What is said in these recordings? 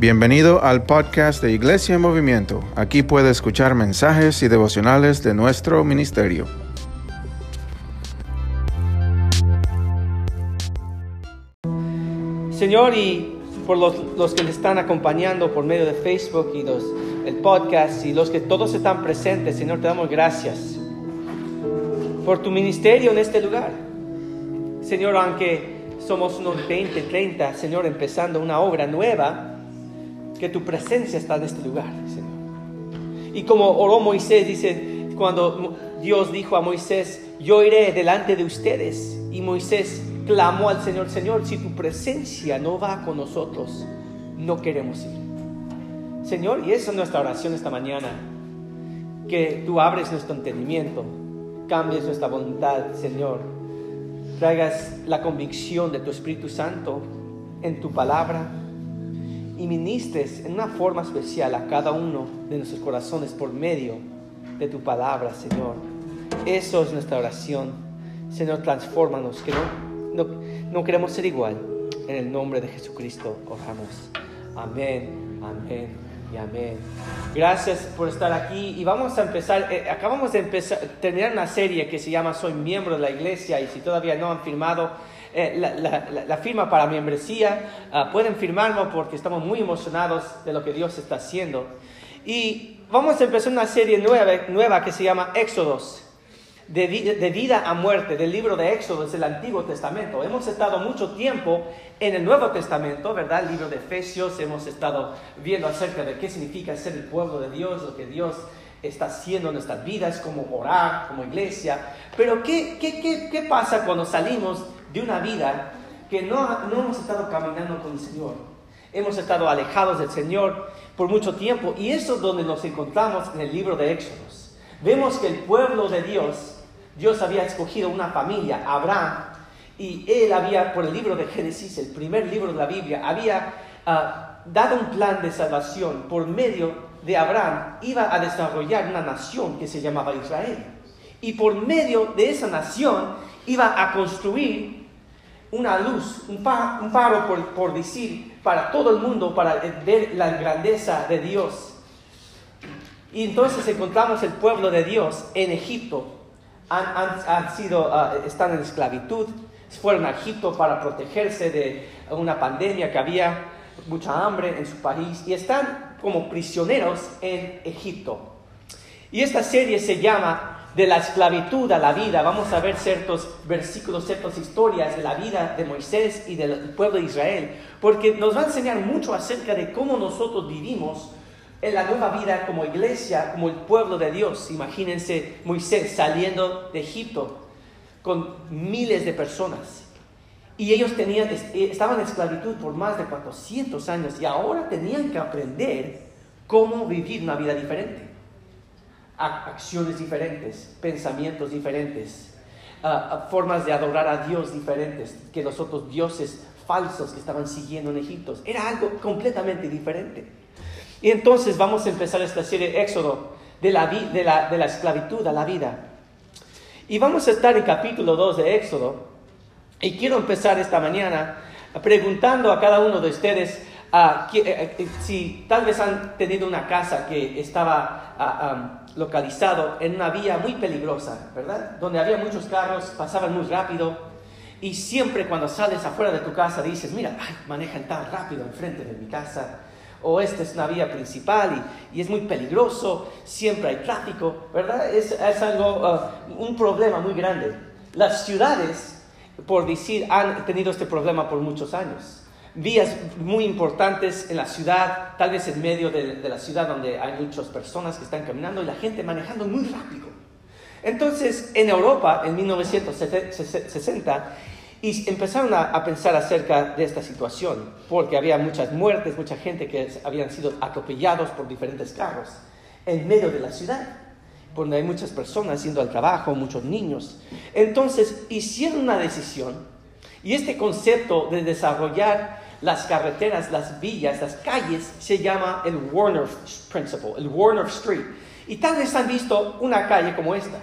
Bienvenido al podcast de Iglesia en Movimiento. Aquí puede escuchar mensajes y devocionales de nuestro ministerio. Señor, y por los, que le están acompañando por medio de Facebook y los, el podcast y los que todos están presentes, Señor, te damos gracias por tu ministerio en este lugar. Señor, aunque somos unos 20, 30, Señor, empezando una obra nueva, que tu presencia está en este lugar, Señor. Y como oró Moisés, dice, cuando Dios dijo a Moisés, yo iré delante de ustedes. Y Moisés clamó al Señor, Señor, si tu presencia no va con nosotros, no queremos ir. Señor, y esa es nuestra oración esta mañana, que tú abres nuestro entendimiento, cambies nuestra voluntad, Señor, traigas la convicción de tu Espíritu Santo en tu palabra y ministres en una forma especial a cada uno de nuestros corazones por medio de tu palabra, Señor. Eso es nuestra oración. Señor, transfórmanos, que no, no, queremos ser igual. En el nombre de Jesucristo oramos. Amén, amén y amén. Gracias por estar aquí y vamos a empezar, eh, acabamos de empezar, terminar una serie que se llama Soy miembro de la iglesia y si todavía no han firmado eh, la, firma para membresía, ah, pueden firmarlo porque estamos muy emocionados de lo que Dios está haciendo. Y vamos a empezar una serie nueva, nueva que se llama Éxodos. De, de, vida a muerte, del libro de Éxodo, del Antiguo Testamento. Hemos estado mucho tiempo en el Nuevo Testamento, ¿verdad? El libro de Efesios, hemos estado viendo acerca de qué significa ser el pueblo de Dios, lo que Dios está haciendo en nuestras vidas, como orar, como iglesia. Pero ¿qué, qué, qué, qué pasa cuando salimos de una vida que no, no hemos estado caminando con el Señor. Hemos estado alejados del Señor por mucho tiempo y eso es donde nos encontramos en el libro de Éxodos. Vemos que el pueblo de Dios, Dios había escogido una familia, Abraham, y él había, por el libro de Génesis, el primer libro de la Biblia, había ah, dado un plan de salvación por medio de Abraham, iba a desarrollar una nación que se llamaba Israel. Y por medio de esa nación iba a construir una luz, un, paro por, decir para todo el mundo, para ver la grandeza de Dios. Y entonces encontramos el pueblo de Dios en Egipto. Han, sido, ah, están en esclavitud, fueron a Egipto para protegerse de una pandemia que había, mucha hambre en su país, y están como prisioneros en Egipto. Y esta serie se llama de la esclavitud a la vida. Vamos a ver ciertos versículos, ciertas historias de la vida de Moisés y del pueblo de Israel, porque nos va a enseñar mucho acerca de cómo nosotros vivimos en la nueva vida como iglesia, como el pueblo de Dios. Imagínense Moisés saliendo de Egipto con miles de personas. Y ellos tenían, estaban en esclavitud por más de 400 años y ahora tenían que aprender cómo vivir una vida diferente acciones diferentes, pensamientos diferentes, formas de adorar a Dios diferentes que los otros dioses falsos que estaban siguiendo en Egipto. Era algo completamente diferente. Y entonces vamos a empezar esta serie Éxodo de la, de la, de la esclavitud a la vida. Y vamos a estar en capítulo 2 de Éxodo. Y quiero empezar esta mañana preguntando a cada uno de ustedes uh, si tal vez han tenido una casa que estaba ah, localizado en una vía muy peligrosa, ¿verdad? Donde había muchos carros, pasaban muy rápido. Y siempre cuando sales afuera de tu casa dices, mira, manejan tan rápido enfrente de mi casa. O esta es una vía principal y, es muy peligroso, siempre hay tráfico, ¿verdad? Es, algo, un problema muy grande. Las ciudades, por decir, han tenido este problema por muchos años vías muy importantes en la ciudad, tal vez en medio de, la ciudad donde hay muchas personas que están caminando y la gente manejando muy rápido. Entonces, en Europa, en 1960, y empezaron a, a, pensar acerca de esta situación, porque había muchas muertes, mucha gente que habían sido atropellados por diferentes carros en medio de la ciudad, donde hay muchas personas yendo al trabajo, muchos niños. Entonces, hicieron una decisión, y este concepto de desarrollar las carreteras, las villas, las calles, se llama el Warner Principle, el Warner Street. Y tal vez han visto una calle como esta.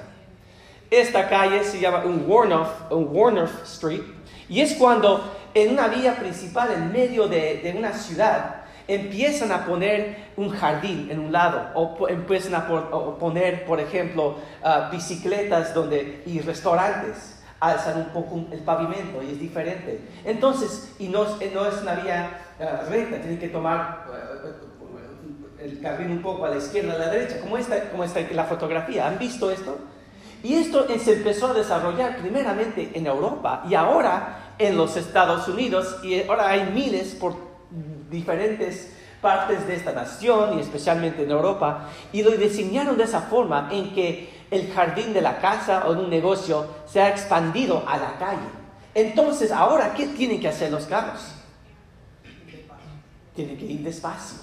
Esta calle se llama un Warner, un Warner Street y es cuando en una vía principal en medio de, una ciudad empiezan a poner un jardín en un lado o empiezan a, poner, por ejemplo, ah, bicicletas donde, y restaurantes. Alzan un poco el pavimento y es diferente. Entonces, y no, no es una vía ah, recta, tienen que tomar el jardín un poco a la izquierda, a la derecha, como está, como está la fotografía. ¿Han visto esto? Y esto se empezó a desarrollar primeramente en Europa y ahora en los Estados Unidos y ahora hay miles por diferentes partes de esta nación y especialmente en Europa y lo diseñaron de esa forma en que el jardín de la casa o de un negocio se ha expandido a la calle. Entonces, ahora, ¿qué tienen que hacer los carros? Tienen que ir despacio.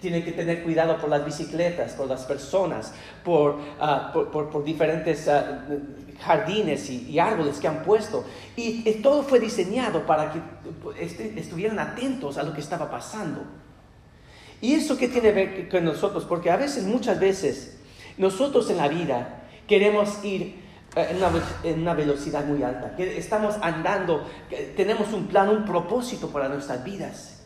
Tienen que tener cuidado por las bicicletas, por las personas, por, ah, por, diferentes ah, jardines y, árboles que han puesto. Y, todo fue diseñado para que este, estuvieran atentos a lo que estaba pasando. ¿Y eso qué tiene que ver con nosotros? Porque a veces, muchas veces, nosotros en la vida queremos ir eh, en una, velocidad muy alta, estamos andando, tenemos un plan, un propósito para nuestras vidas.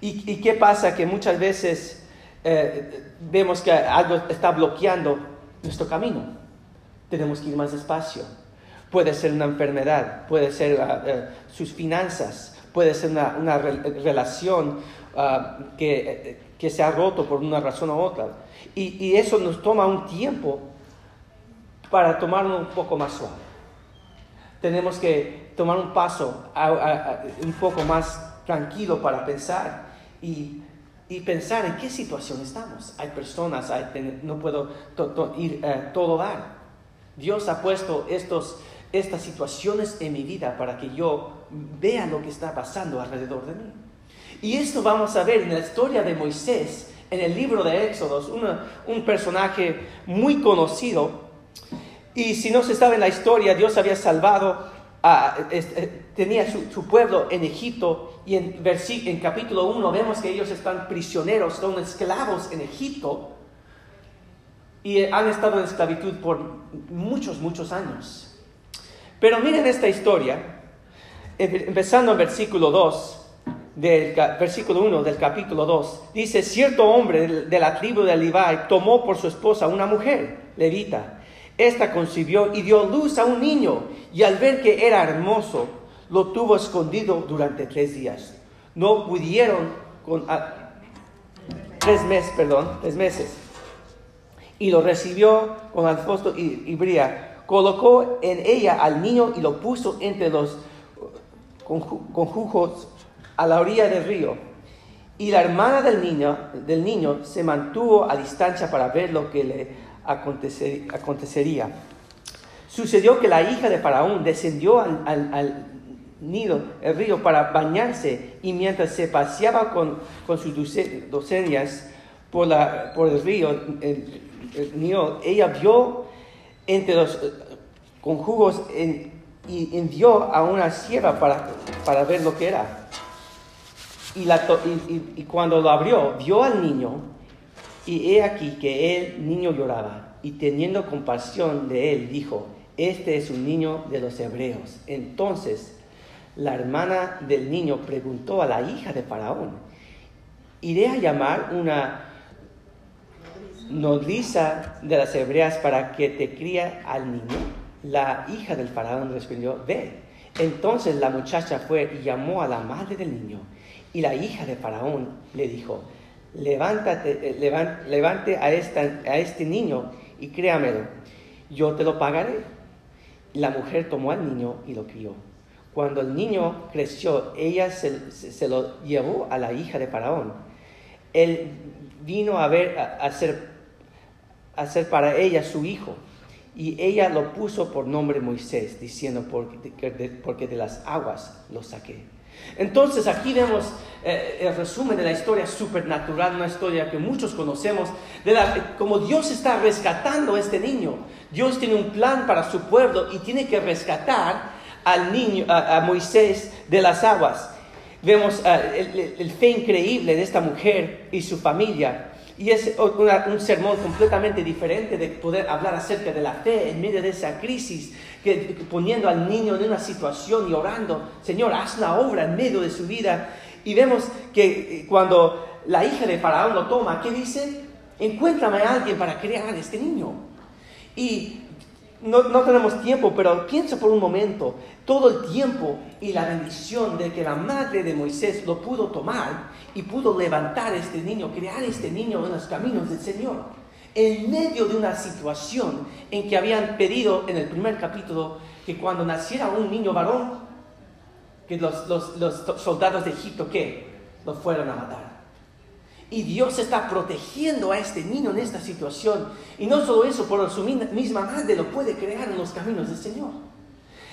¿Y, qué pasa? Que muchas veces eh, vemos que algo está bloqueando nuestro camino. Tenemos que ir más despacio. Puede ser una enfermedad, puede ser ah, eh, sus finanzas, puede ser una, relación ah, que, que, se ha roto por una razón u otra. Y, y eso nos toma un tiempo para tomarlo un poco más suave. Tenemos que tomar un paso un poco más tranquilo para pensar y, pensar en qué situación estamos. Hay personas, no puedo ir eh, todo dar. Dios ha puesto estos, estas situaciones en mi vida para que yo vea lo que está pasando alrededor de mí. Y esto vamos a ver en la historia de Moisés, en el libro de Éxodos, un personaje muy conocido. Y si no se sabe en la historia, Dios había salvado eh, tenía su, pueblo en Egipto y en, en capítulo 1 vemos que ellos están prisioneros, son esclavos en Egipto y han estado en esclavitud por muchos, muchos años. Pero miren esta historia, em, empezando en versículo 2, del versículo 1 del capítulo 2, dice, cierto hombre de la tribu de Levi tomó por su esposa una mujer, levita, esta concibió y dio luz a un niño y al ver que era hermoso, lo tuvo escondido durante tres días. No pudieron con tres meses, perdón, tres meses. Y lo recibió con alfosto y, y bría. Colocó en ella al niño y lo puso entre los conjujos a la orilla del río. Y la hermana del niño, del niño se mantuvo a distancia para ver lo que le acontecería. Sucedió que la hija de Faraón descendió al, nido, el río, para bañarse y mientras se paseaba con, sus docenas por, la, por el río, el, ella vio entre los eh, conjugos y envió a una sierva para, para ver lo que era. Y, cuando lo abrió, vio al niño y he aquí que el niño lloraba y teniendo compasión de él dijo, este es un niño de los hebreos. Entonces la hermana del niño preguntó a la hija de Faraón, ¿iré a llamar una nodriza de las hebreas para que te cría al niño? La hija del Faraón respondió, ve. Entonces la muchacha fue y llamó a la madre del niño. Y la hija de Faraón le dijo, levántate, eh, levante a, este niño y créamelo, yo te lo pagaré. La mujer tomó al niño y lo crió. Cuando el niño creció, ella se, lo llevó a la hija de Faraón. Él vino a ver, a, hacer, a ser para ella su hijo. Y ella lo puso por nombre Moisés, diciendo, porque de las aguas lo saqué. Entonces aquí vemos eh, el resumen de la historia supernatural, una historia que muchos conocemos, de la, como Dios está rescatando a este niño. Dios tiene un plan para su pueblo y tiene que rescatar al niño, a, Moisés de las aguas. Vemos eh, el, fe increíble de esta mujer y su familia. Y es un sermón completamente diferente de poder hablar acerca de la fe en medio de esa crisis, que, poniendo al niño en una situación y orando, Señor, haz una obra en medio de su vida. Y vemos que eh, cuando la hija de Faraón lo toma, ¿qué dice? Encuéntrame a alguien para crear a este niño. Y no, no, tenemos tiempo, pero piensa por un momento todo el tiempo y la bendición de que la madre de Moisés lo pudo tomar y pudo levantar a este niño, crear a este niño en los caminos del Señor. En medio de una situación en que habían pedido en el primer capítulo que cuando naciera un niño varón, que los, los, los soldados de Egipto, ¿qué? Lo fueran a matar. Y Dios está protegiendo a este niño en esta situación. Y no solo eso, por su misma madre lo puede crear en los caminos del Señor.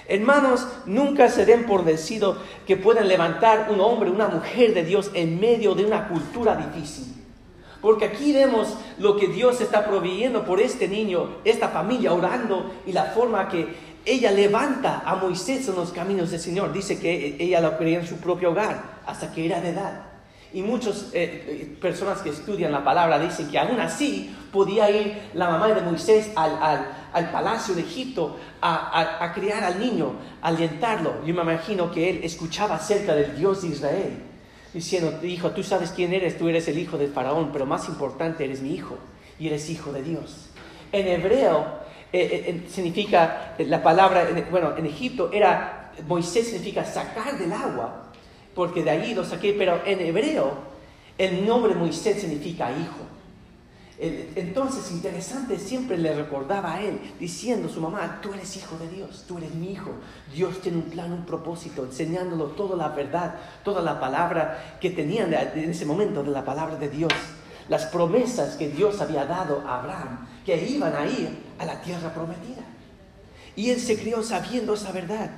Hermanos, nunca se den por vencido que pueden levantar un hombre, una mujer de Dios en medio de una cultura difícil. Porque aquí vemos lo que Dios está proveyendo por este niño, esta familia orando y la forma que ella levanta a Moisés en los caminos del Señor. Dice que ella lo creía en su propio hogar hasta que era de edad. Y muchas eh, eh, personas que estudian la palabra dicen que aún así podía ir la mamá de Moisés al, palacio de Egipto a, criar al niño, a alentarlo. Yo me imagino que él escuchaba acerca del Dios de Israel, diciendo, hijo, tú sabes quién eres, tú eres el hijo del faraón, pero más importante, eres mi hijo y eres hijo de Dios. En hebreo eh, significa, la palabra, bueno, en Egipto era, Moisés significa sacar del agua porque de ahí lo saqué, pero en hebreo el nombre Moisés significa hijo. Entonces, interesante, siempre le recordaba a él, diciendo a su mamá, tú eres hijo de Dios, tú eres mi hijo. Dios tiene un plan, un propósito, enseñándolo toda la verdad, toda la palabra que tenían en ese momento de la palabra de Dios. Las promesas que Dios había dado a Abraham, que iban a ir a la tierra prometida. Y él se crió sabiendo esa verdad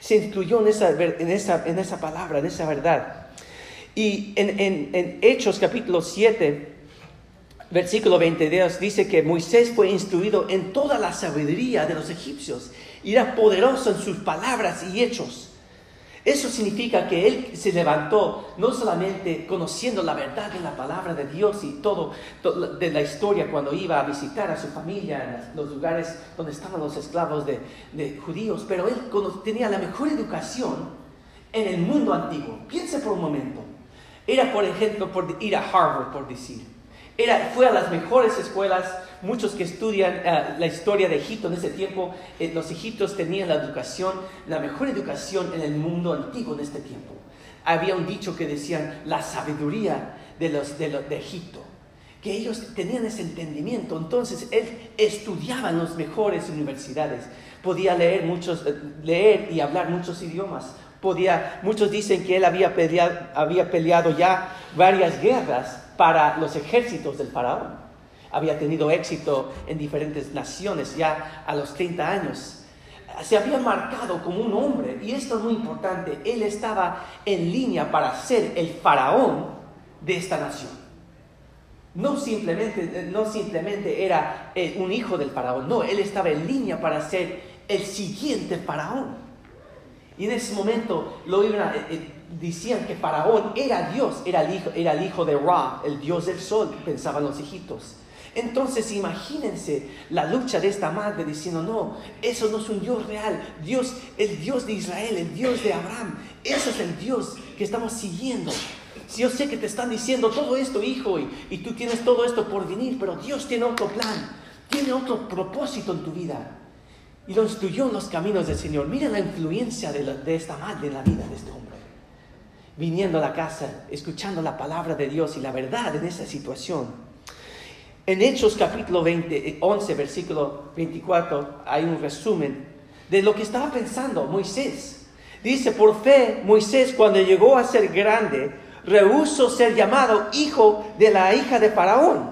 se incluyó en esa, en esa, en esa palabra, en esa verdad. Y en, en, en Hechos capítulo 7, versículo 22, dice que Moisés fue instruido en toda la sabiduría de los egipcios y era poderoso en sus palabras y hechos. Eso significa que él se levantó no solamente conociendo la verdad de la palabra de Dios y todo, de la historia cuando iba a visitar a su familia en los lugares donde estaban los esclavos de, judíos, pero él tenía la mejor educación en el mundo antiguo. Piense por un momento. Era, por ejemplo, por ir a Harvard, por decir. Era, fue a las mejores escuelas muchos que estudian eh, la historia de Egipto en ese tiempo, eh, los egipcios tenían la educación, la mejor educación en el mundo antiguo en este tiempo. Había un dicho que decían la sabiduría de, los, de, Egipto, que ellos tenían ese entendimiento. Entonces él estudiaba en las mejores universidades, podía leer, muchos, eh, leer y hablar muchos idiomas. Podía, muchos dicen que él había peleado, había peleado ya varias guerras para los ejércitos del faraón había tenido éxito en diferentes naciones ya a los 30 años. Se había marcado como un hombre, y esto es muy importante, él estaba en línea para ser el faraón de esta nación. No simplemente, no simplemente era eh, un hijo del faraón, no, él estaba en línea para ser el siguiente faraón. Y en ese momento lo iban eh, eh, decían que faraón era Dios, era el, hijo, era el hijo de Ra, el dios del sol, pensaban los egipcios. Entonces imagínense la lucha de esta madre diciendo, no, eso no es un Dios real. Dios, el Dios de Israel, el Dios de Abraham, ese es el Dios que estamos siguiendo. Yo sé que te están diciendo todo esto, hijo, y, tú tienes todo esto por venir, pero Dios tiene otro plan, tiene otro propósito en tu vida. Y lo instruyó en los caminos del Señor. Mira la influencia de, de esta madre en la vida de este hombre. Viniendo a la casa, escuchando la palabra de Dios y la verdad en esa situación. En Hechos capítulo 20, 11, versículo 24, hay un resumen de lo que estaba pensando Moisés. Dice, por fe, Moisés cuando llegó a ser grande, rehusó ser llamado hijo de la hija de Faraón.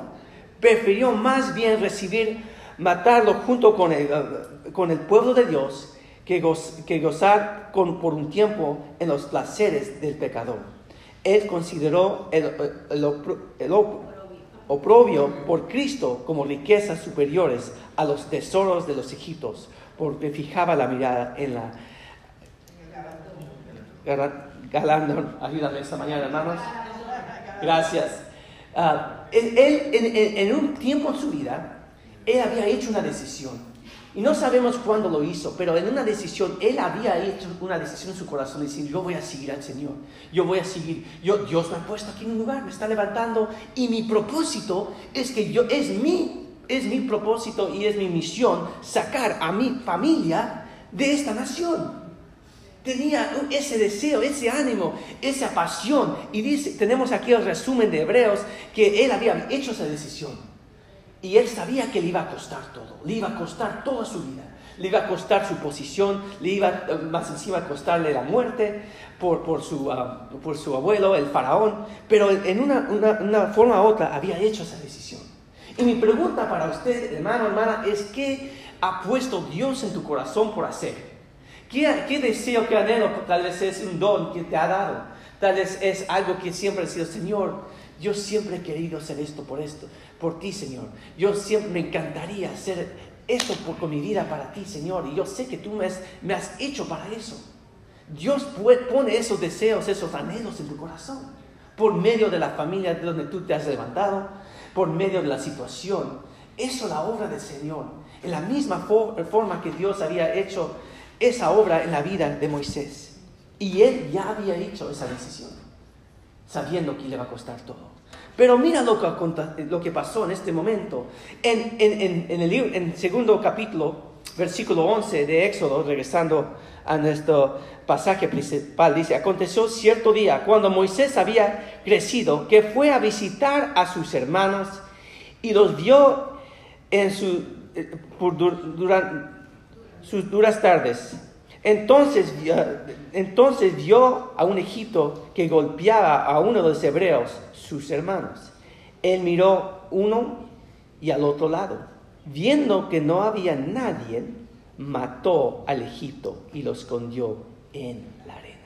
Prefirió más bien recibir, matarlo junto con el, con el pueblo de Dios que, gozar con, por un tiempo en los placeres del pecador. Él consideró el, el, el oprobio por Cristo como riquezas superiores a los tesoros de los egipcios, porque fijaba la mirada en la... Galandón, ayúdame esta mañana, hermanos. Gracias. Ah, él, en, un tiempo en su vida, él había hecho una decisión. Y no sabemos cuándo lo hizo, pero en una decisión, él había hecho una decisión en su corazón, decir, yo voy a seguir al Señor, yo voy a seguir, yo, Dios me ha puesto aquí en un lugar, me está levantando, y mi propósito es que yo, es mi, es mi propósito y es mi misión sacar a mi familia de esta nación. Tenía ese deseo, ese ánimo, esa pasión. Y dice, tenemos aquí el resumen de Hebreos, que él había hecho esa decisión. Y él sabía que le iba a costar todo, le iba a costar toda su vida, le iba a costar su posición, le iba eh, más encima a costarle la muerte por, por, su, ah, por su abuelo, el faraón, pero en una, una, forma u otra había hecho esa decisión. Y mi pregunta para usted, hermano, hermana, es ¿qué ha puesto Dios en tu corazón por hacer? ¿Qué, qué deseo, qué anhelo? Tal vez es un don que te ha dado, tal vez es algo que siempre ha sido, Señor, yo siempre he querido hacer esto por esto, por ti, Señor. Yo siempre me encantaría hacer esto por, con mi vida para ti, Señor. Y yo sé que tú me has, hecho para eso. Dios pone esos deseos, esos anhelos en tu corazón. Por medio de la familia de donde tú te has levantado, por medio de la situación. Eso es la obra del Señor. En la misma forma que Dios había hecho esa obra en la vida de Moisés. Y él ya había hecho esa decisión sabiendo que le va a costar todo. Pero mira lo que, lo que pasó en este momento. En, en, el, en segundo capítulo, versículo 11 de Éxodo, regresando a nuestro pasaje principal, dice, aconteció cierto día, cuando Moisés había crecido, que fue a visitar a sus hermanos y los vio en su, eh, por, sus duras tardes entonces, entonces vio a un Egipto que golpeaba a uno de los hebreos, sus hermanos. Él miró uno y al otro lado. Viendo que no había nadie, mató al Egipto y lo escondió en la arena.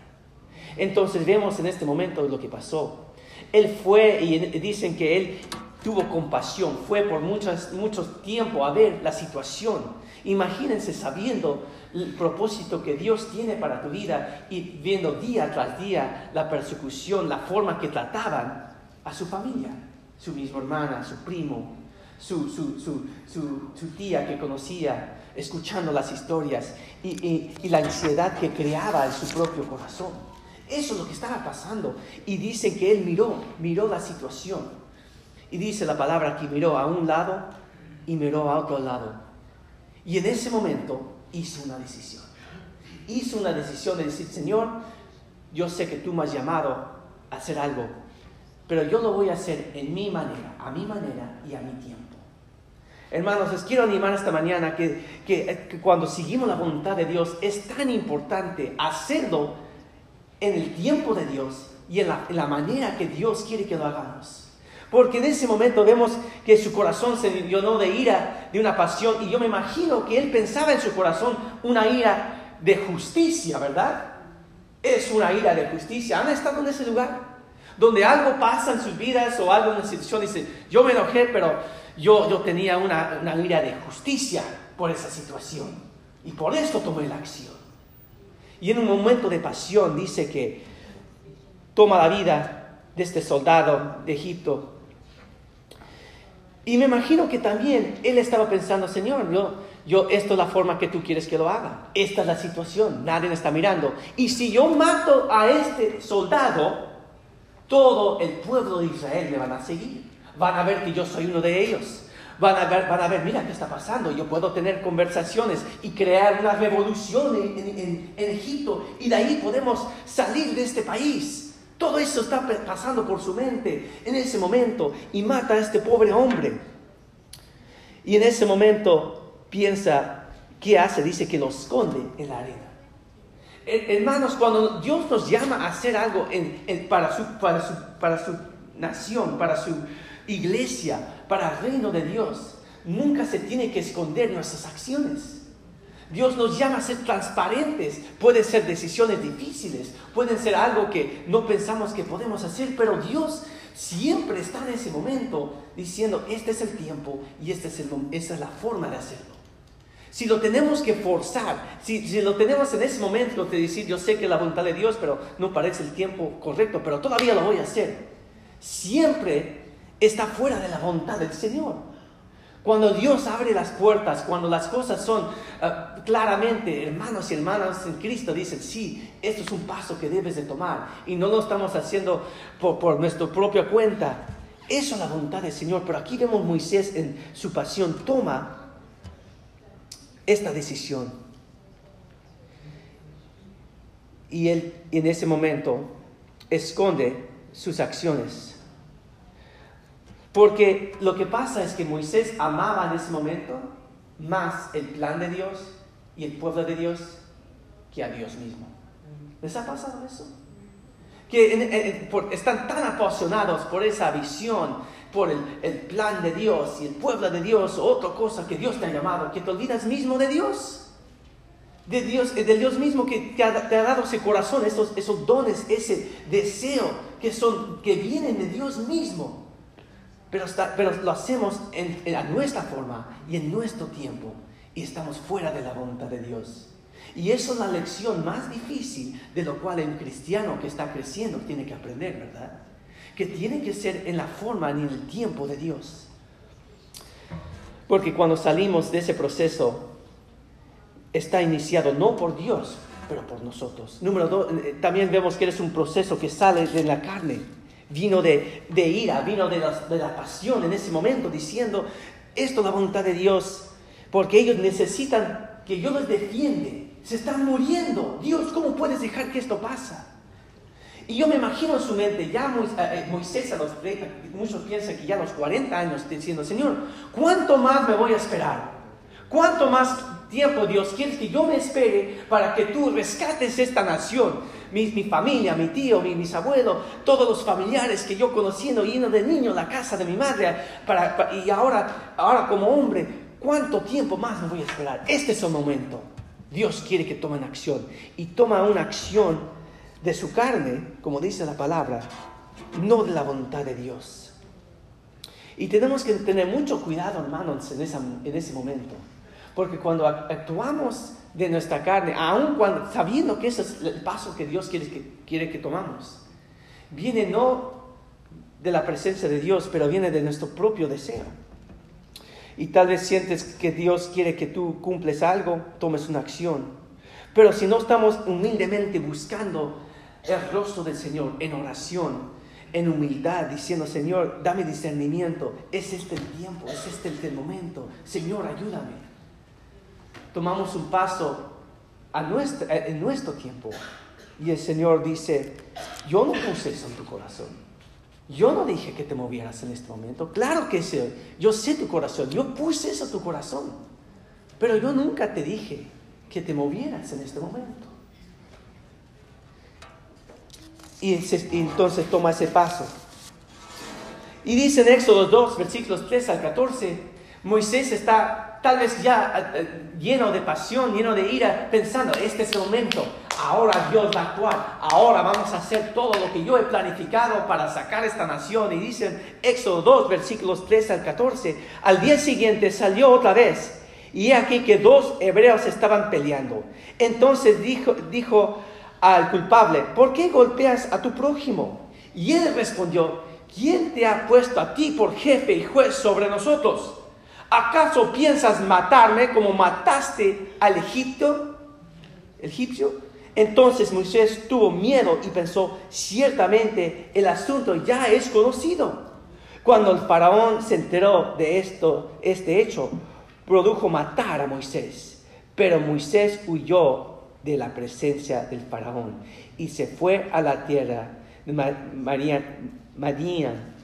Entonces vemos en este momento lo que pasó. Él fue y dicen que él tuvo compasión, fue por muchos, mucho tiempo a ver la situación. Imagínense sabiendo el propósito que Dios tiene para tu vida y viendo día tras día la persecución, la forma que trataban a su familia, su misma hermana, su primo, su, su, tía que conocía, escuchando las historias y, y, la ansiedad que creaba en su propio corazón. Eso es lo que estaba pasando. Y dice que él miró, miró la situación. Y dice la palabra que miró a un lado y miró a otro lado. Y en ese momento hizo una decisión. Hizo una decisión de decir, Señor, yo sé que tú me has llamado a hacer algo, pero yo lo voy a hacer en mi manera, a mi manera y a mi tiempo. Hermanos, les quiero animar esta mañana que, que, cuando seguimos la voluntad de Dios es tan importante hacerlo en el tiempo de Dios y en la, en la manera que Dios quiere que lo hagamos. Porque en ese momento vemos que su corazón se llenó de ira, de una pasión, y yo me imagino que él pensaba en su corazón una ira de justicia, ¿verdad? Es una ira de justicia. ¿Han estado en ese lugar? Donde algo pasa en sus vidas o algo en una situación, dice, yo me enojé, pero yo, yo tenía una, una ira de justicia por esa situación. Y por esto tomé la acción. Y en un momento de pasión dice que toma la vida de este soldado de Egipto y me imagino que también él estaba pensando, Señor, yo, yo, esto es la forma que tú quieres que lo haga. Esta es la situación, nadie me está mirando. Y si yo mato a este soldado, todo el pueblo de Israel me van a seguir. Van a ver que yo soy uno de ellos. Van a ver, van a ver mira qué está pasando. Yo puedo tener conversaciones y crear una revolución en Egipto. Y de ahí podemos salir de este país. Todo eso está pasando por su mente en ese momento y mata a este pobre hombre. Y en ese momento piensa, ¿qué hace? Dice que lo esconde en la arena. Hermanos, cuando Dios nos llama a hacer algo para, su, para, su, para su nación, para su iglesia, para el reino de Dios, nunca se tiene que esconder nuestras acciones. Dios nos llama a ser transparentes. Pueden ser decisiones difíciles, pueden ser algo que no pensamos que podemos hacer, pero Dios siempre está en ese momento diciendo, este es el tiempo y este es esta es la forma de hacerlo. Si lo tenemos que forzar, si, si, lo tenemos en ese momento de decir, yo sé que la voluntad de Dios, pero no parece el tiempo correcto, pero todavía lo voy a hacer, siempre está fuera de la voluntad del Señor. Cuando Dios abre las puertas, cuando las cosas son ah, claramente, hermanos y hermanas en Cristo dicen, sí, esto es un paso que debes de tomar y no lo estamos haciendo por, por nuestra propia cuenta. Eso es la voluntad del Señor. Pero aquí vemos Moisés en su pasión toma esta decisión. Y él en ese momento esconde sus acciones. Porque lo que pasa es que Moisés amaba en ese momento más el plan de Dios y el pueblo de Dios que a Dios mismo. ¿Les ha pasado eso? Que están tan apasionados por esa visión, por el, plan de Dios y el pueblo de Dios o otra cosa que Dios te ha llamado, que te olvidas mismo de Dios. De Dios, de Dios mismo que te ha, dado ese corazón, esos, esos dones, ese deseo que, son, que vienen de Dios mismo pero, pero lo hacemos en, a nuestra forma y en nuestro tiempo y estamos fuera de la voluntad de Dios. Y eso es la lección más difícil de lo cual un cristiano que está creciendo tiene que aprender, ¿verdad? Que tiene que ser en la forma ni en el tiempo de Dios. Porque cuando salimos de ese proceso, está iniciado no por Dios, pero por nosotros. Número dos, eh, también vemos que es un proceso que sale de la carne vino de, ira, vino de la, pasión en ese momento, diciendo, esto es la voluntad de Dios, porque ellos necesitan que yo los defiende. Se están muriendo. Dios, ¿cómo puedes dejar que esto pasa? Y yo me imagino en su mente, ya eh, Moisés a los muchos piensan que ya a los 40 años diciendo, Señor, ¿cuánto más me voy a esperar? ¿Cuánto más tiempo, Dios, quieres que yo me espere para que tú rescates esta nación? Mi, familia, mi tío, mi, mis abuelos, todos los familiares que yo conociendo, lleno de niños, la casa de mi madre, para, y ahora, ahora como hombre, ¿cuánto tiempo más me voy a esperar? Este es el momento. Dios quiere que tomen acción y toma una acción de su carne, como dice la palabra, no de la voluntad de Dios. Y tenemos que tener mucho cuidado, hermanos, en, en ese momento. Porque cuando actuamos de nuestra carne, aun cuando sabiendo que ese es el paso que Dios quiere que, quiere que tomamos, viene no de la presencia de Dios, pero viene de nuestro propio deseo. Y tal vez sientes que Dios quiere que tú cumples algo, tomes una acción. Pero si no estamos humildemente buscando el rostro del Señor en oración, en humildad, diciendo, Señor, dame discernimiento, es este el tiempo, es este el momento, Señor, ayúdame tomamos un paso a en nuestro tiempo. Y el Señor dice, yo no puse eso en tu corazón. Yo no dije que te movieras en este momento. Claro que sí, yo sé tu corazón, yo puse eso en tu corazón. Pero yo nunca te dije que te movieras en este momento. Y entonces toma ese paso. Y dice en Éxodo 2, versículos 3 al 14, Moisés está tal vez ya eh, eh, lleno de pasión, lleno de ira, pensando, este es el momento, ahora Dios va a actuar, ahora vamos a hacer todo lo que yo he planificado para sacar esta nación. Y dicen Éxodo 2, versículos 3 al 14, al día siguiente salió otra vez, y aquí que dos hebreos estaban peleando. Entonces dijo, dijo al culpable, ¿por qué golpeas a tu prójimo? Y él respondió, ¿quién te ha puesto a ti por jefe y juez sobre nosotros? ¿Acaso piensas matarme como mataste al Egipto, egipcio? Entonces Moisés tuvo miedo y pensó, ciertamente el asunto ya es conocido. Cuando el faraón se enteró de esto, este hecho, produjo matar a Moisés. Pero Moisés huyó de la presencia del faraón y se fue a la tierra de Madian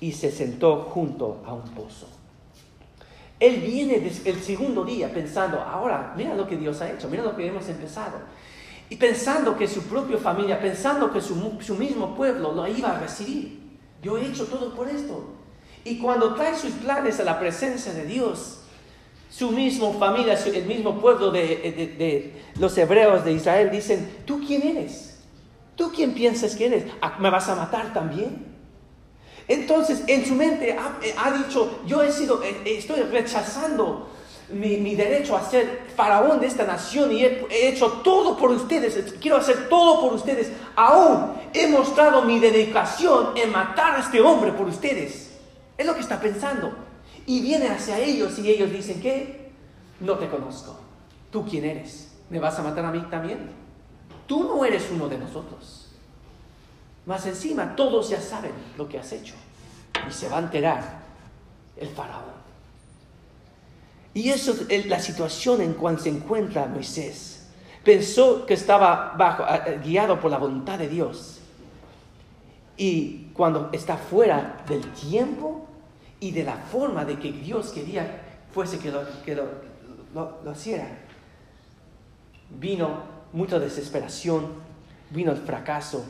y se sentó junto a un pozo. Él viene el segundo día pensando, ahora, mira lo que Dios ha hecho, mira lo que hemos empezado. Y pensando que su propia familia, pensando que su, mismo pueblo lo iba a recibir. Yo he hecho todo por esto. Y cuando trae sus planes a la presencia de Dios, su mismo familia, el mismo pueblo de, de, los hebreos de Israel dicen, ¿tú quién eres? ¿Tú quién piensas que eres? Ah, ¿Me vas a matar también? Entonces, en su mente ha, dicho, yo he sido, eh, eh, estoy rechazando mi, derecho a ser faraón de esta nación y he, hecho todo por ustedes, quiero hacer todo por ustedes. Aún he mostrado mi dedicación en matar a este hombre por ustedes. Es lo que está pensando. Y viene hacia ellos y ellos dicen, ¿qué? No te conozco. ¿Tú quién eres? ¿Me vas a matar a mí también? Tú no eres uno de nosotros. Más encima, todos ya saben lo que has hecho. Y se va a enterar el faraón. Y eso es la situación en cual se encuentra Moisés. Pensó que estaba bajo, guiado por la voluntad de Dios. Y cuando está fuera del tiempo y de la forma de que Dios quería fuese que lo, que lo, lo, hiciera, vino mucha desesperación, vino el fracaso.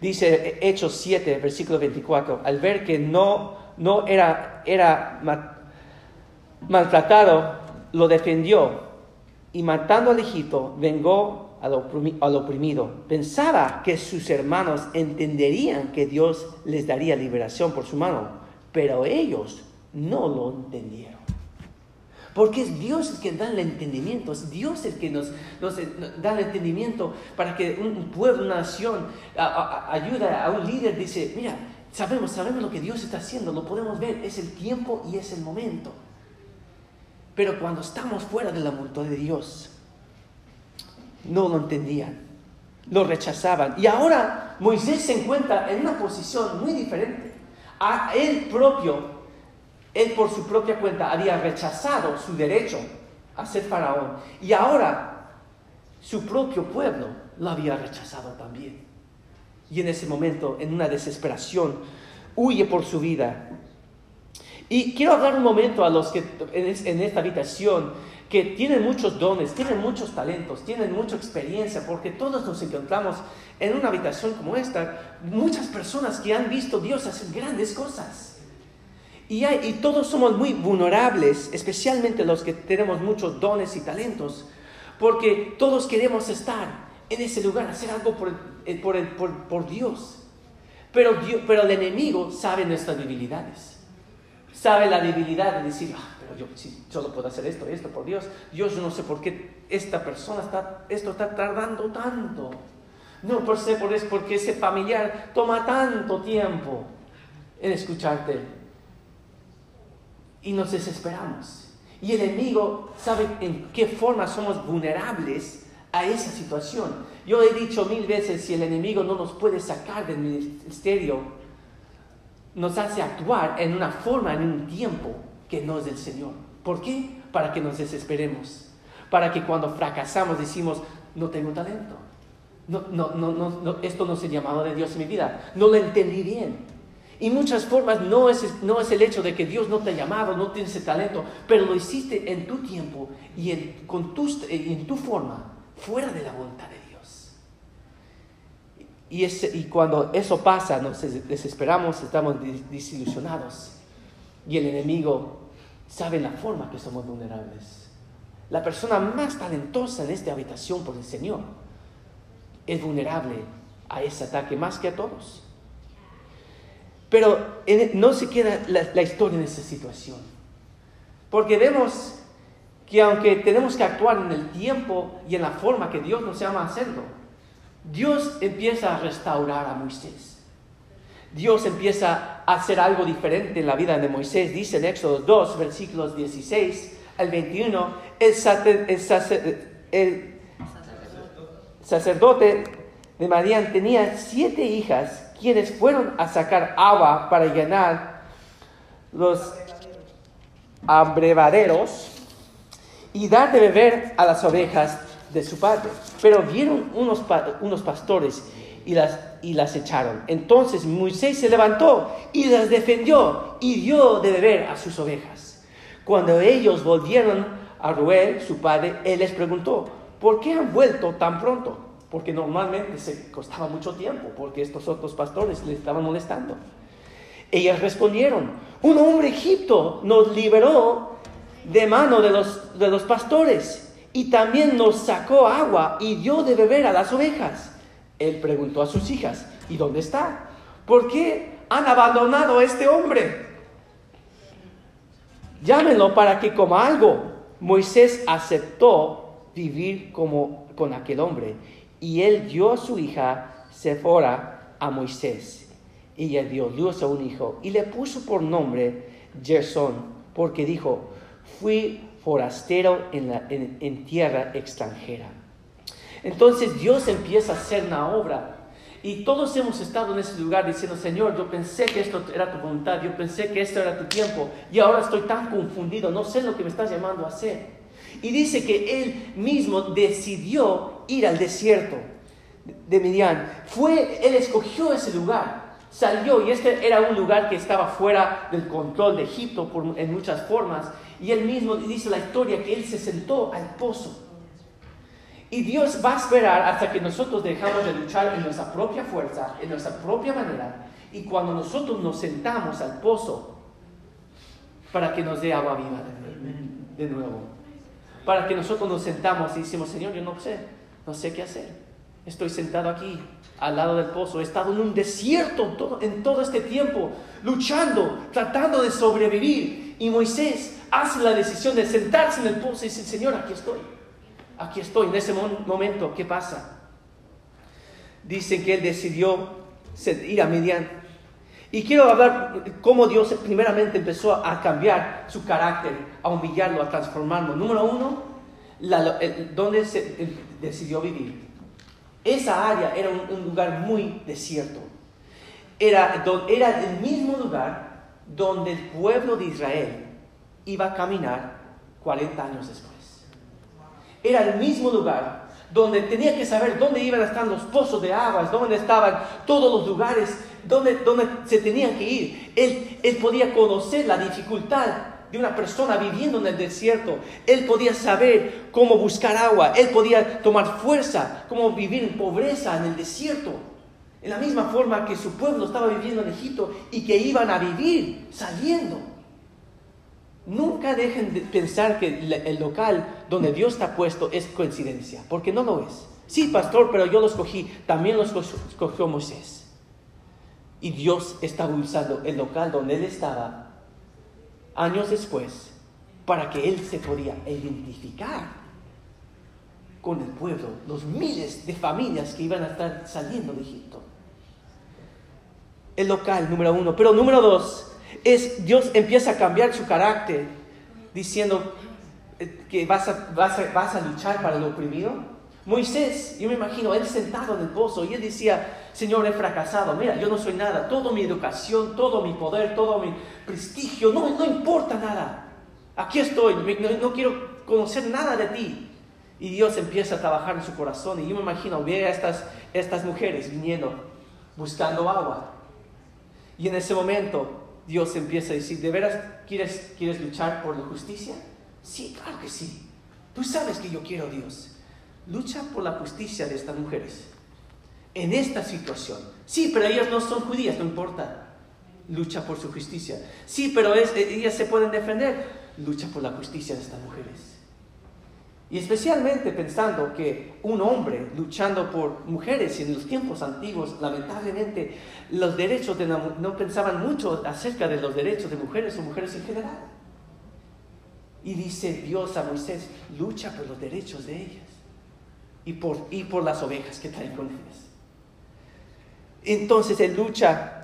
Dice Hechos 7, versículo 24, al ver que no, no era, era maltratado, lo defendió y matando al Egipto vengó al, oprimido. Pensaba que sus hermanos entenderían que Dios les daría liberación por su mano, pero ellos no lo entendieron. Porque es Dios el que da el entendimiento, es Dios el que nos, da el entendimiento para que un pueblo, una nación, ayuda a un líder, dice, mira, sabemos, sabemos lo que Dios está haciendo, lo podemos ver, es el tiempo y es el momento. Pero cuando estamos fuera de la voluntad de Dios, no lo entendían, lo rechazaban. Y ahora Moisés se encuentra en una posición muy diferente. A él propio, él por su propia cuenta había rechazado su derecho a ser faraón. Y ahora su propio pueblo lo había rechazado también. Y en ese momento, en una desesperación, huye por su vida. Y quiero hablar un momento a los que en esta habitación que tienen muchos dones, tienen muchos talentos, tienen mucha experiencia, porque todos nos encontramos en una habitación como esta, muchas personas que han visto Dios hacer grandes cosas. Y, y todos somos muy vulnerables, especialmente los que tenemos muchos dones y talentos, porque todos queremos estar en ese lugar, hacer algo por, por, por, por Dios. Pero, pero el enemigo sabe nuestras debilidades. Sabe la debilidad de decir, ah, yo solo puedo hacer esto esto por Dios. Dios, yo no sé por qué esta persona está, esto está tardando tanto. No por ser por ese familiar toma tanto tiempo en escucharte. Y nos desesperamos. Y el enemigo sabe en qué forma somos vulnerables a esa situación. Yo he dicho mil veces, si el enemigo no nos puede sacar del ministerio, nos hace actuar en una forma, en un tiempo que no es del Señor. ¿Por qué? Para que nos desesperemos. Para que cuando fracasamos decimos, no tengo talento. No, no, no, no, esto no es el llamado de Dios en mi vida. No lo entendí bien. Y muchas formas no es, no es el hecho de que Dios no te ha llamado, no tienes ese talento, pero lo hiciste en tu tiempo y en, con tus, en tu forma, fuera de la voluntad de Dios. Y, ese, y cuando eso pasa, nos desesperamos, estamos desilusionados. Y el enemigo sabe la forma que somos vulnerables. La persona más talentosa en esta habitación por el Señor es vulnerable a ese ataque más que a todos. Pero no se queda la, historia en esa situación. Porque vemos que aunque tenemos que actuar en el tiempo y en la forma que Dios nos llama a hacerlo, Dios empieza a restaurar a Moisés. Dios empieza a hacer algo diferente en la vida de Moisés. Dice en Éxodo 2, versículos 16 al 21, el, sacerdote de Madián tenía siete hijas quienes fueron a sacar agua para llenar los abrevaderos y dar de beber a las ovejas de su padre. Pero vieron unos, unos pastores y las, y las echaron. Entonces Moisés se levantó y las defendió y dio de beber a sus ovejas. Cuando ellos volvieron a Ruel, su padre, él les preguntó, ¿por qué han vuelto tan pronto? Porque normalmente se costaba mucho tiempo, porque estos otros pastores les estaban molestando. Ellas respondieron, un hombre egipto nos liberó de mano de los, de los pastores y también nos sacó agua y dio de beber a las ovejas él preguntó a sus hijas, ¿y dónde está? ¿Por qué han abandonado a este hombre? Llámenlo para que coma algo. Moisés aceptó vivir como con aquel hombre y él dio a su hija Sephora a Moisés. Ella dio luz a un hijo y le puso por nombre Gerson, porque dijo, fui forastero en, en, tierra extranjera. Entonces Dios empieza a hacer una obra y todos hemos estado en ese lugar diciendo, Señor, yo pensé que esto era tu voluntad, yo pensé que esto era tu tiempo y ahora estoy tan confundido, no sé lo que me estás llamando a hacer. Y dice que él mismo decidió ir al desierto de Midian. Fue, él escogió ese lugar, salió y este era un lugar que estaba fuera del control de Egipto en muchas formas. Y él mismo dice la historia que él se sentó al pozo. Y Dios va a esperar hasta que nosotros dejamos de luchar en nuestra propia fuerza, en nuestra propia manera. Y cuando nosotros nos sentamos al pozo para que nos dé agua viva de nuevo. Para que nosotros nos sentamos y decimos, Señor, yo no sé, no sé qué hacer. Estoy sentado aquí, al lado del pozo. He estado en un desierto todo, en todo este tiempo, luchando, tratando de sobrevivir. Y Moisés hace la decisión de sentarse en el pozo y dice, Señor, aquí estoy aquí estoy. En ese momento, ¿qué pasa? Dicen que él decidió ir a Midian. Y quiero hablar cómo Dios primeramente empezó a cambiar su carácter, a humillarlo, a transformarlo. Número uno, donde se decidió vivir. Esa área era un, lugar muy desierto. Era, era el mismo lugar donde el pueblo de Israel iba a caminar 40 años después. Era el mismo lugar donde tenía que saber dónde iban a estar los pozos de aguas, dónde estaban todos los lugares, dónde, dónde se tenían que ir. Él, él podía conocer la dificultad de una persona viviendo en el desierto. Él podía saber cómo buscar agua. Él podía tomar fuerza, cómo vivir en pobreza en el desierto. En la misma forma que su pueblo estaba viviendo en Egipto y que iban a vivir saliendo. Nunca dejen de pensar que el local donde Dios está puesto es coincidencia, porque no lo es. Sí, pastor, pero yo lo escogí, también lo escogió Moisés. Y Dios estaba usando el local donde él estaba años después para que él se podía identificar con el pueblo, los miles de familias que iban a estar saliendo de Egipto. El local, número uno. Pero número dos, es Dios empieza a cambiar su carácter diciendo eh, que vas a, vas a luchar para el oprimido. Moisés, yo me imagino, él sentado en el pozo y él decía, Señor, he fracasado, mira, yo no soy nada, toda mi educación, todo mi poder, todo mi prestigio, no, no importa nada. Aquí estoy, no, quiero conocer nada de ti. Y Dios empieza a trabajar en su corazón y yo me imagino, ve a estas, mujeres viniendo, buscando agua. Y en ese momento Dios empieza a decir, ¿de veras quieres, quieres luchar por la justicia? Sí, claro que sí. Tú sabes que yo quiero Dios. Lucha por la justicia de estas mujeres. En esta situación. Sí, pero ellas no son judías, no importa. Lucha por su justicia. Sí, pero ellas se pueden defender. Lucha por la justicia de estas mujeres. Y especialmente pensando que un hombre luchando por mujeres en los tiempos antiguos, lamentablemente, los derechos de no pensaban mucho acerca de los derechos de mujeres o mujeres en general. Y dice Dios a Moisés, lucha por los derechos de ellas y por, y por las ovejas que traen con ellas. Entonces él lucha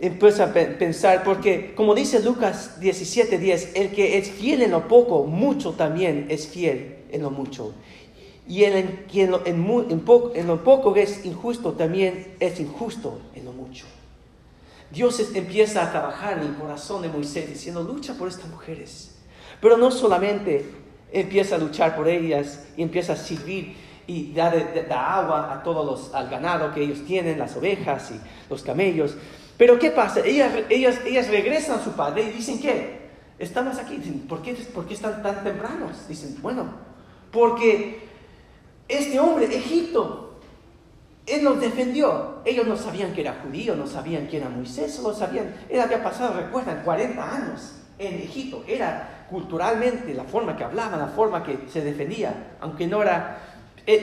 empieza a pensar, porque como dice Lucas 17:10, el que es fiel en lo poco, mucho también es fiel en lo mucho. Y el quien en, poco, en lo poco es injusto, también es injusto en lo mucho. Dios empieza a trabajar en el corazón de Moisés diciendo, lucha por estas mujeres. Pero no solamente empieza a luchar por ellas y empieza a servir y dar, agua a todos los, al ganado que ellos tienen, las ovejas y los camellos, pero ¿qué pasa? Ellas, ellas, ellas regresan a su padre y dicen, ¿qué? Estamos aquí. Dicen, ¿por qué, ¿por qué están tan tempranos? Dicen, bueno, porque este hombre, Egipto, él nos defendió. Ellos no sabían que era judío, no sabían quién era Moisés, solo sabían, él había pasado, recuerdan, 40 años en Egipto. Era culturalmente la forma que hablaba, la forma que se defendía, aunque no era,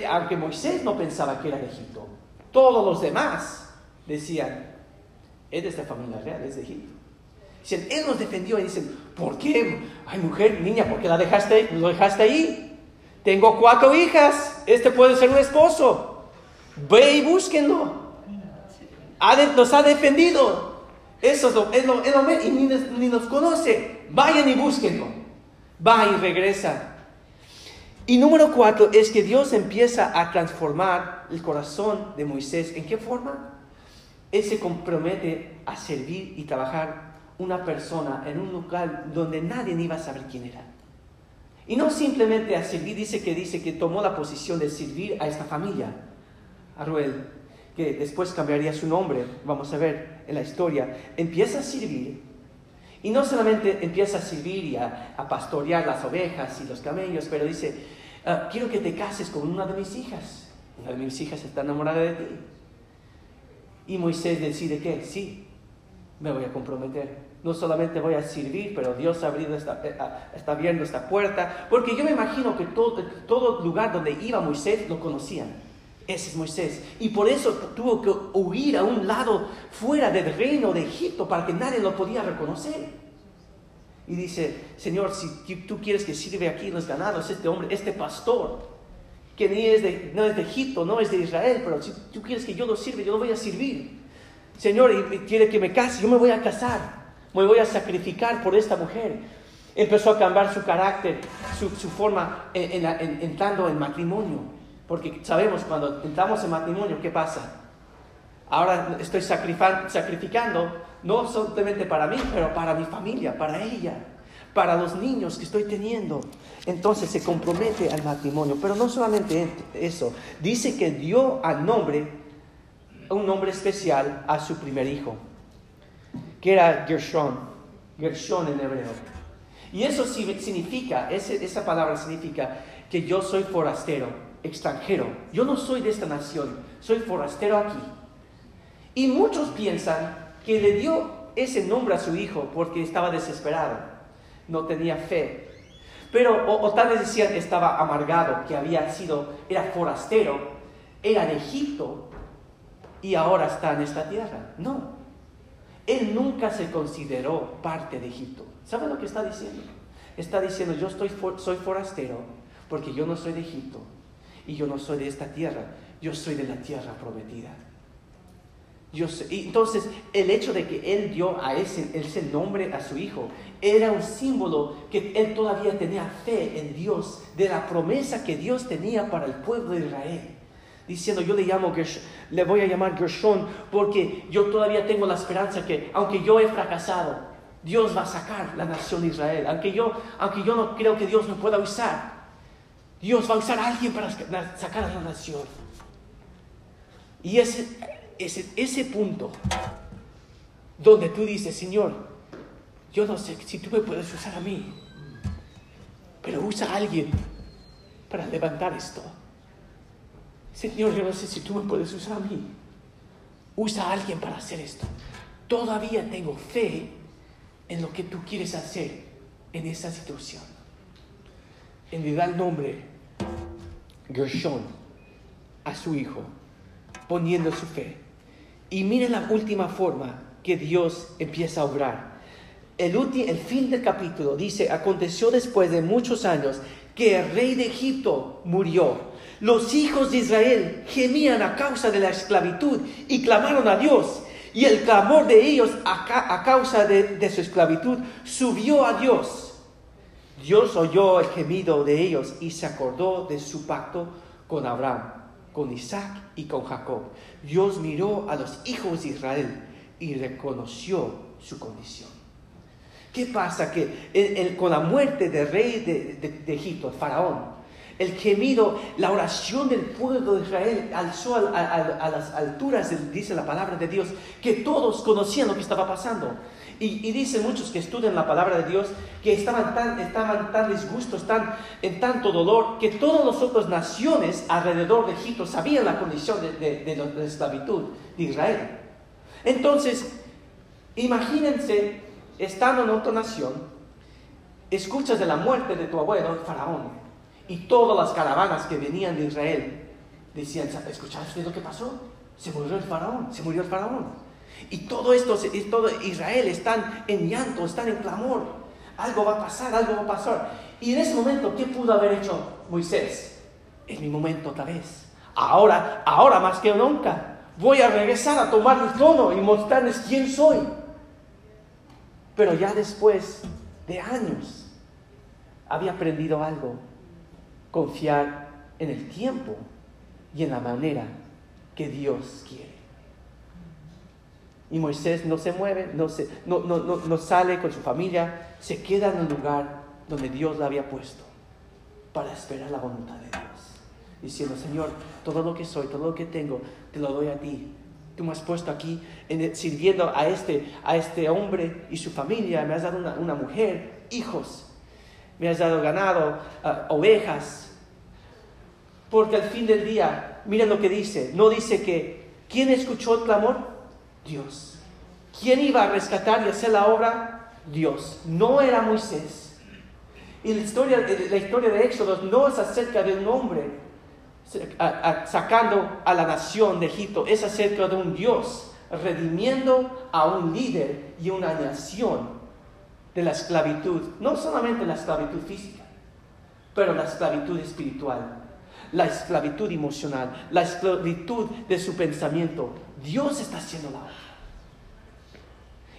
aunque Moisés no pensaba que era de Egipto. Todos los demás decían, es de familia real, es de Egipto. Dicen, él nos defendió y dicen, ¿por qué? Ay, mujer, niña, ¿por qué la dejaste, lo dejaste ahí? Tengo cuatro hijas, este puede ser un esposo. Ve y búsquenlo. nos ha defendido. Eso es lo, es lo, es lo y ni, ni nos conoce. Vayan y búsquenlo. Va y regresa. Y número cuatro es que Dios empieza a transformar el corazón de Moisés. ¿En qué forma? Él se compromete a servir y trabajar una persona en un lugar donde nadie iba a saber quién era. Y no simplemente a servir, dice que dice que tomó la posición de servir a esta familia, a Ruel, que después cambiaría su nombre, vamos a ver en la historia, empieza a servir y no solamente empieza a servir y a, pastorear las ovejas y los camellos, pero dice, ah, quiero que te cases con una de mis hijas. Una de mis hijas está enamorada de ti. Y Moisés decide que sí, me voy a comprometer no solamente voy a servir, pero Dios ha abrido esta, eh, ah, está abriendo esta puerta, porque yo me imagino que todo, todo lugar donde iba Moisés lo conocían. Ese es Moisés. Y por eso tuvo que huir a un lado fuera del reino de Egipto para que nadie lo podía reconocer. Y dice, Señor, si tú quieres que sirve aquí los ganados, este hombre, este pastor, que ni es de, no es de Egipto, no es de Israel, pero si tú quieres que yo lo sirva, yo lo voy a servir. Señor, y quiere que me case, yo me voy a casar me voy a sacrificar por esta mujer. Empezó a cambiar su carácter, su, forma entrando en matrimonio. Porque sabemos cuando entramos en matrimonio, ¿qué pasa? Ahora estoy sacrificando, no solamente para mí, pero para mi familia, para ella, para los niños que estoy teniendo. Entonces se compromete al matrimonio. Pero no solamente eso, dice que dio al nombre, un nombre especial a su primer hijo que era Gershon, Gershon en hebreo. Y eso significa, esa palabra significa que yo soy forastero, extranjero. Yo no soy de esta nación, soy forastero aquí. Y muchos piensan que le dio ese nombre a su hijo porque estaba desesperado, no tenía fe. Pero, o, o tal vez decían que estaba amargado, que había sido, era forastero, era de Egipto y ahora está en esta tierra. No, él nunca se consideró parte de Egipto. ¿Sabe lo que está diciendo? Está diciendo, yo soy forastero porque yo no soy de Egipto y yo no soy de esta tierra, yo soy de la tierra prometida. Yo entonces, el hecho de que él dio a ese, nombre a su hijo era un símbolo que él todavía tenía fe en Dios, de la promesa que Dios tenía para el pueblo de Israel diciendo yo le llamo le voy a llamar Gershon porque yo todavía tengo la esperanza que aunque yo he fracasado, Dios va a sacar la nación de Israel. Aunque yo, aunque yo no creo que Dios me pueda usar, Dios va a usar a alguien para sacar a la nación. Y ese, ese, ese punto donde tú dices, Señor, yo no sé si tú me puedes usar a mí, pero usa a alguien para levantar esto. Señor, yo no sé si tú me puedes usar a mí. Usa a alguien para hacer esto. Todavía tengo fe en lo que tú quieres hacer en esa situación. En le da el nombre Gershon a su hijo, poniendo su fe. Y miren la última forma que Dios empieza a obrar. El, el fin del capítulo dice, aconteció después de muchos años que el rey de Egipto murió los hijos de Israel gemían a causa de la esclavitud y clamaron a Dios. Y el clamor de ellos a, causa de, su esclavitud subió a Dios. Dios oyó el gemido de ellos y se acordó de su pacto con Abraham, con Isaac y con Jacob. Dios miró a los hijos de Israel y reconoció su condición. ¿Qué pasa? Que con la muerte del rey de, Egipto, el faraón, el gemido, la oración del pueblo de Israel alzó a, las alturas, dice la palabra de Dios, que todos conocían lo que estaba pasando. Y, dicen muchos que estudian la palabra de Dios que estaban tan, estaban tan disgustos, tan, en tanto dolor, que todas las otras naciones alrededor de Egipto sabían la condición de, la esclavitud de Israel. Entonces, imagínense, estando en otra nación, escuchas de la muerte de tu abuelo, el faraón, y todas las caravanas que venían de Israel decían, ¿escuchaste lo que pasó? Se murió el faraón, se murió el faraón. Y todo esto, todo Israel están en llanto, están en clamor. Algo va a pasar, algo va a pasar. Y en ese momento, ¿qué pudo haber hecho Moisés? Es mi momento otra vez. Ahora, ahora más que nunca, voy a regresar a tomar mi trono y mostrarles quién soy. Pero ya después de años había aprendido algo, confiar en el tiempo y en la manera que Dios quiere. Y Moisés no se mueve, no, se, no, no, no, sale con su familia, se queda en el lugar donde Dios la había puesto para esperar la voluntad de Dios. Diciendo, Señor, todo lo que soy, todo lo que tengo, te lo doy a ti. Tú me has puesto aquí sirviendo a este, a este hombre y su familia. Me has dado una, mujer, hijos. Me has dado ganado, ah, ovejas. Porque al fin del día, miren lo que dice. No dice que, ¿quién escuchó el clamor? Dios. ¿Quién iba a rescatar y hacer la obra? Dios. No era Moisés. Y la historia, la historia de Éxodo no es acerca de un hombre sacando a la nación de Egipto, es acerca de un Dios redimiendo a un líder y una nación de la esclavitud, no solamente la esclavitud física, pero la esclavitud espiritual, la esclavitud emocional, la esclavitud de su pensamiento. Dios está haciendo la obra.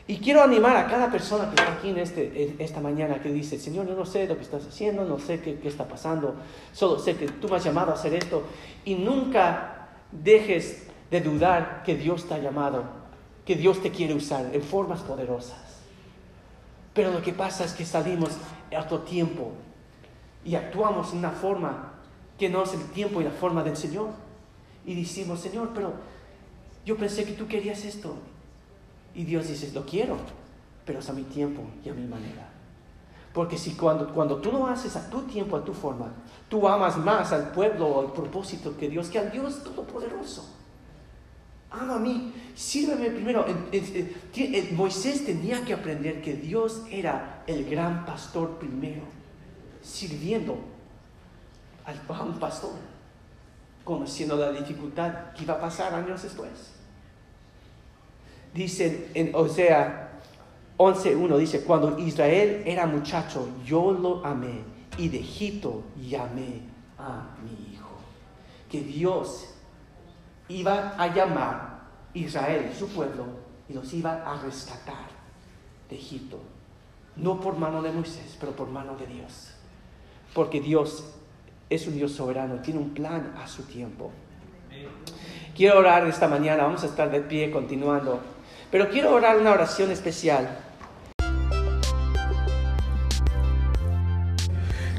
Y quiero animar a cada persona que está aquí en este, esta mañana que dice, Señor, yo no sé lo que estás haciendo, no sé qué, qué, está pasando, solo sé que tú me has llamado a hacer esto. Y nunca dejes de dudar que Dios te ha llamado, que Dios te quiere usar en formas poderosas. Pero lo que pasa es que salimos a otro tiempo y actuamos en una forma que no es el tiempo y la forma del Señor. Y decimos, Señor, pero yo pensé que tú querías esto y Dios dice, lo quiero, pero es a mi tiempo y a mi manera. Porque si cuando, cuando tú lo haces a tu tiempo, a tu forma, tú amas más al pueblo o al propósito que Dios, que al Dios Todopoderoso. Ama a mí, sírveme primero. Moisés tenía que aprender que Dios era el gran pastor primero, sirviendo a un pastor, conociendo la dificultad que iba a pasar años después. Dice en Osea 11.1, dice, cuando Israel era muchacho, yo lo amé y de Egipto llamé a mi hijo. Que Dios iba a llamar Israel, su pueblo, y los iba a rescatar de Egipto. No por mano de Moisés, pero por mano de Dios. Porque Dios es un Dios soberano, tiene un plan a su tiempo. Quiero orar esta mañana, vamos a estar de pie continuando. Pero quiero orar una oración especial.